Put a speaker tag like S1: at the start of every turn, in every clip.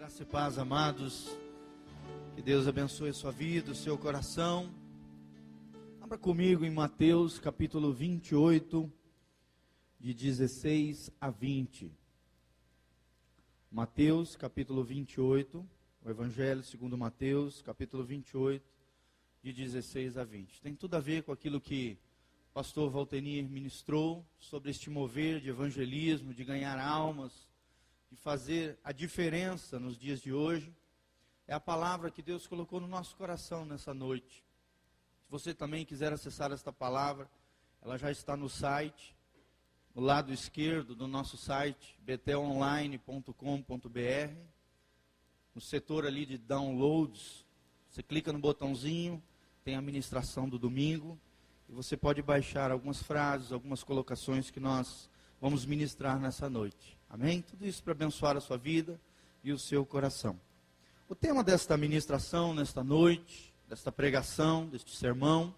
S1: Graça e paz, amados. Que Deus abençoe a sua vida, o seu coração. Abra comigo em Mateus capítulo 28, de 16 a 20. Mateus capítulo 28, o Evangelho segundo Mateus, capítulo 28, de 16 a 20. Tem tudo a ver com aquilo que o pastor Valtenir ministrou sobre este mover de evangelismo, de ganhar almas de fazer a diferença nos dias de hoje, é a palavra que Deus colocou no nosso coração nessa noite. Se você também quiser acessar esta palavra, ela já está no site, no lado esquerdo do nosso site, betelonline.com.br, no setor ali de downloads, você clica no botãozinho, tem a ministração do domingo, e você pode baixar algumas frases, algumas colocações que nós vamos ministrar nessa noite. Amém? Tudo isso para abençoar a sua vida e o seu coração. O tema desta ministração, nesta noite, desta pregação, deste sermão,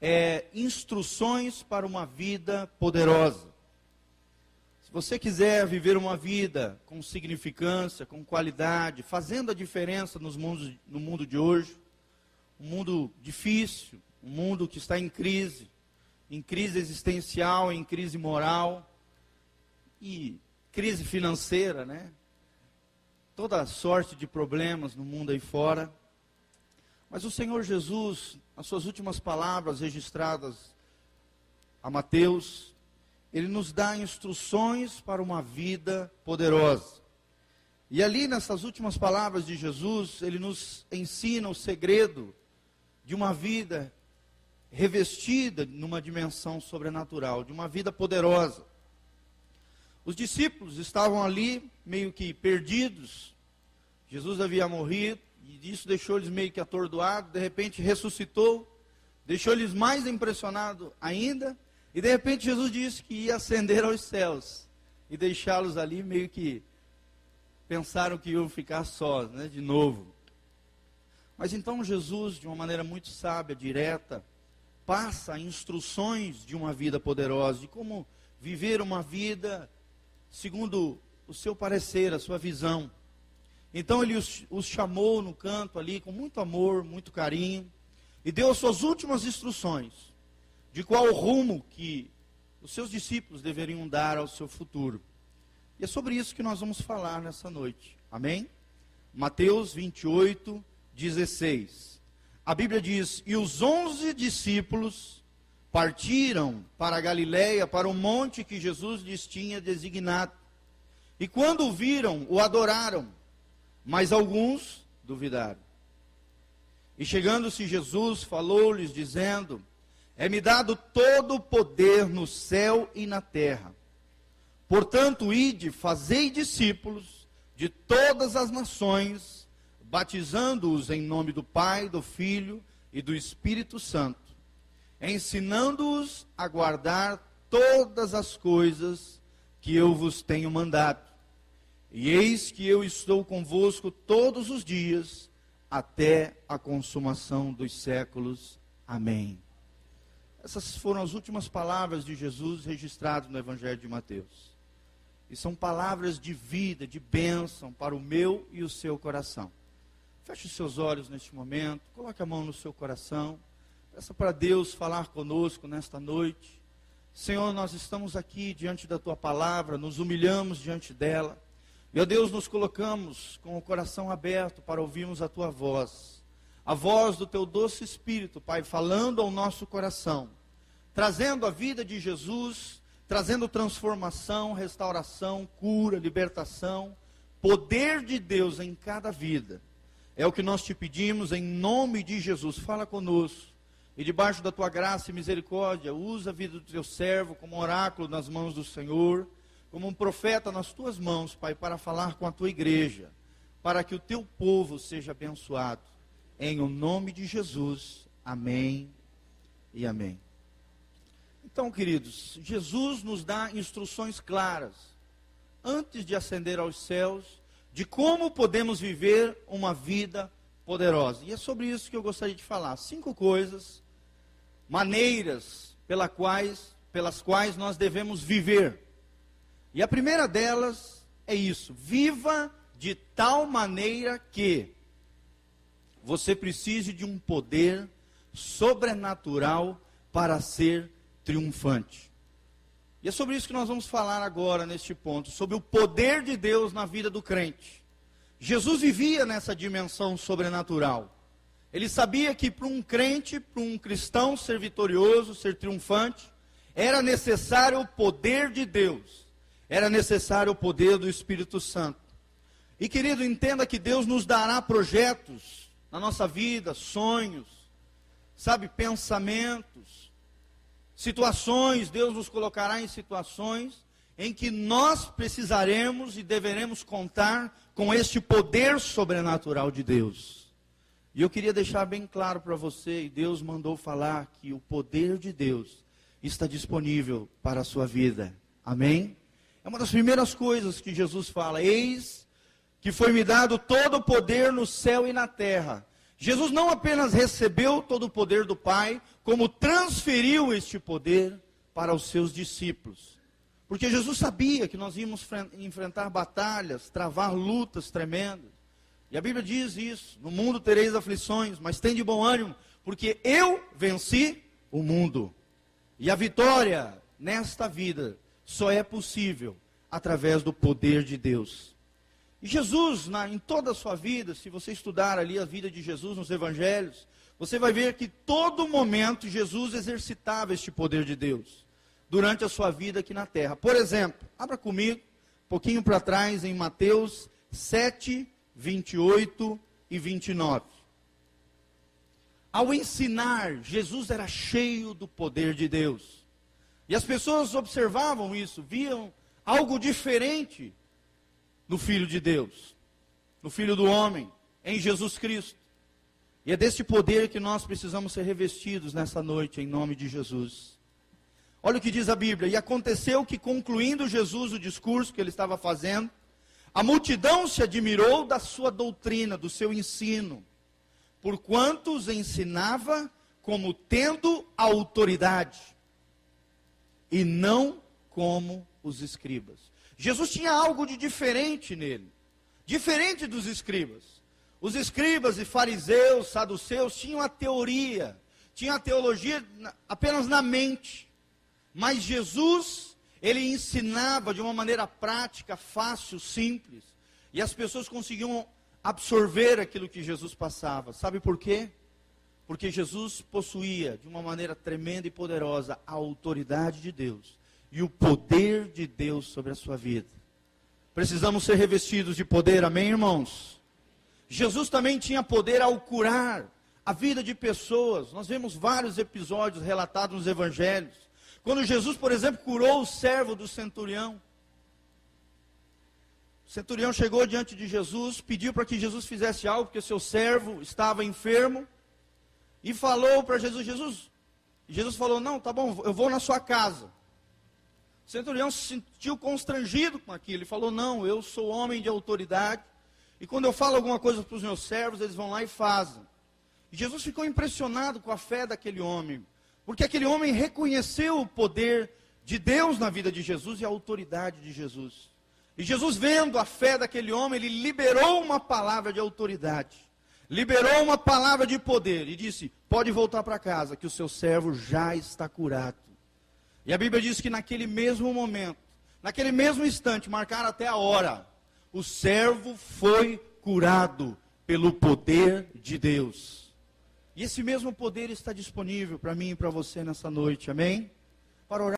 S1: é instruções para uma vida poderosa. Se você quiser viver uma vida com significância, com qualidade, fazendo a diferença nos mundos, no mundo de hoje, um mundo difícil, um mundo que está em crise, em crise existencial, em crise moral, e crise financeira, né? Toda sorte de problemas no mundo aí fora. Mas o Senhor Jesus, as suas últimas palavras registradas a Mateus, ele nos dá instruções para uma vida poderosa. E ali nessas últimas palavras de Jesus, ele nos ensina o segredo de uma vida revestida numa dimensão sobrenatural, de uma vida poderosa. Os discípulos estavam ali meio que perdidos. Jesus havia morrido e isso deixou eles meio que atordoados. De repente ressuscitou, deixou eles mais impressionados ainda. E de repente Jesus disse que ia ascender aos céus e deixá-los ali meio que pensaram que iam ficar sós, né, de novo. Mas então Jesus, de uma maneira muito sábia, direta, passa instruções de uma vida poderosa, de como viver uma vida segundo o seu parecer, a sua visão. Então ele os, os, chamou no canto ali com muito amor, muito carinho, e deu as suas últimas instruções de qual rumo que os seus discípulos deveriam dar ao seu futuro. E é sobre isso que nós vamos falar nessa noite. Amém? Mateus 28, 16. A Bíblia diz: E os onze discípulos partiram para a Galiléia, para o monte que Jesus lhes tinha designado. E quando o viram, o adoraram, mas alguns duvidaram. E chegando-se Jesus, falou-lhes, dizendo: É-me dado todo o poder no céu e na terra. Portanto, ide, fazei discípulos de todas as nações, batizando-os em nome do Pai, do Filho e do Espírito Santo ensinando-os a guardar todas as coisas que eu vos tenho mandado. E eis que eu estou convosco todos os dias, até a consumação dos séculos. Amém. Essas foram as últimas palavras de Jesus registradas no Evangelho de Mateus. E são palavras de vida, de bênção para o meu e o seu coração. Feche os seus olhos neste momento, coloque a mão no seu coração. Peça para Deus falar conosco nesta noite. Senhor, nós estamos aqui diante da tua palavra, nos humilhamos diante dela. Meu Deus, nos colocamos com o coração aberto para ouvirmos a tua voz. A voz do teu doce espírito, Pai, falando ao nosso coração, trazendo a vida de Jesus, trazendo transformação, restauração, cura, libertação, poder de Deus em cada vida. É o que nós te pedimos em nome de Jesus. Fala conosco e debaixo da tua graça e misericórdia, usa a vida do teu servo como oráculo nas mãos do Senhor, como um profeta nas tuas mãos, Pai, para falar com a tua igreja, para que o teu povo seja abençoado. Em o nome de Jesus. Amém e amém. Então, queridos, Jesus nos dá instruções claras, antes de ascender aos céus, de como podemos viver uma vida poderosa. E é sobre isso que eu gostaria de falar. Cinco coisas maneiras pela quais, pelas quais nós devemos viver. E a primeira delas é isso: viva de tal maneira que você precise de um poder sobrenatural para ser triunfante. E é sobre isso que nós vamos falar agora neste ponto, sobre o poder de Deus na vida do crente. Jesus vivia nessa dimensão sobrenatural. Ele sabia que para um crente, para um cristão ser vitorioso, ser triunfante, era necessário o poder de Deus, era necessário o poder do Espírito Santo. E querido, entenda que Deus nos dará projetos na nossa vida, sonhos, sabe, pensamentos, situações, Deus nos colocará em situações em que nós precisaremos e deveremos contar com este poder sobrenatural de Deus. E eu queria deixar bem claro para você, e Deus mandou falar que o poder de Deus está disponível para a sua vida. Amém? É uma das primeiras coisas que Jesus fala: Eis que foi-me dado todo o poder no céu e na terra. Jesus não apenas recebeu todo o poder do Pai, como transferiu este poder para os seus discípulos. Porque Jesus sabia que nós íamos enfrentar batalhas, travar lutas tremendas. E a Bíblia diz isso: no mundo tereis aflições, mas tem de bom ânimo, porque eu venci o mundo. E a vitória nesta vida só é possível através do poder de Deus. E Jesus, na, em toda a sua vida, se você estudar ali a vida de Jesus nos evangelhos, você vai ver que todo momento Jesus exercitava este poder de Deus durante a sua vida aqui na terra. Por exemplo, abra comigo, um pouquinho para trás, em Mateus 7, 28 e 29. Ao ensinar, Jesus era cheio do poder de Deus. E as pessoas observavam isso, viam algo diferente no Filho de Deus, no Filho do Homem, em Jesus Cristo. E é deste poder que nós precisamos ser revestidos nessa noite, em nome de Jesus. Olha o que diz a Bíblia. E aconteceu que, concluindo Jesus o discurso que ele estava fazendo, a multidão se admirou da sua doutrina, do seu ensino porquanto os ensinava como tendo autoridade, e não como os escribas. Jesus tinha algo de diferente nele, diferente dos escribas. Os escribas e fariseus, saduceus, tinham a teoria, tinham a teologia apenas na mente. Mas Jesus, ele ensinava de uma maneira prática, fácil, simples. E as pessoas conseguiam absorver aquilo que Jesus passava. Sabe por quê? Porque Jesus possuía, de uma maneira tremenda e poderosa, a autoridade de Deus e o poder de Deus sobre a sua vida. Precisamos ser revestidos de poder, amém, irmãos? Jesus também tinha poder ao curar a vida de pessoas. Nós vemos vários episódios relatados nos evangelhos. Quando Jesus, por exemplo, curou o servo do centurião. O centurião chegou diante de Jesus, pediu para que Jesus fizesse algo, porque seu servo estava enfermo, e falou para Jesus: Jesus, Jesus falou: Não, tá bom, eu vou na sua casa. O centurião se sentiu constrangido com aquilo, ele falou: Não, eu sou homem de autoridade, e quando eu falo alguma coisa para os meus servos, eles vão lá e fazem. E Jesus ficou impressionado com a fé daquele homem, porque aquele homem reconheceu o poder de Deus na vida de Jesus e a autoridade de Jesus. E Jesus, vendo a fé daquele homem, ele liberou uma palavra de autoridade, liberou uma palavra de poder e disse: Pode voltar para casa, que o seu servo já está curado. E a Bíblia diz que naquele mesmo momento, naquele mesmo instante, marcaram até a hora, o servo foi curado pelo poder de Deus. E esse mesmo poder está disponível para mim e para você nessa noite, amém? Para orar.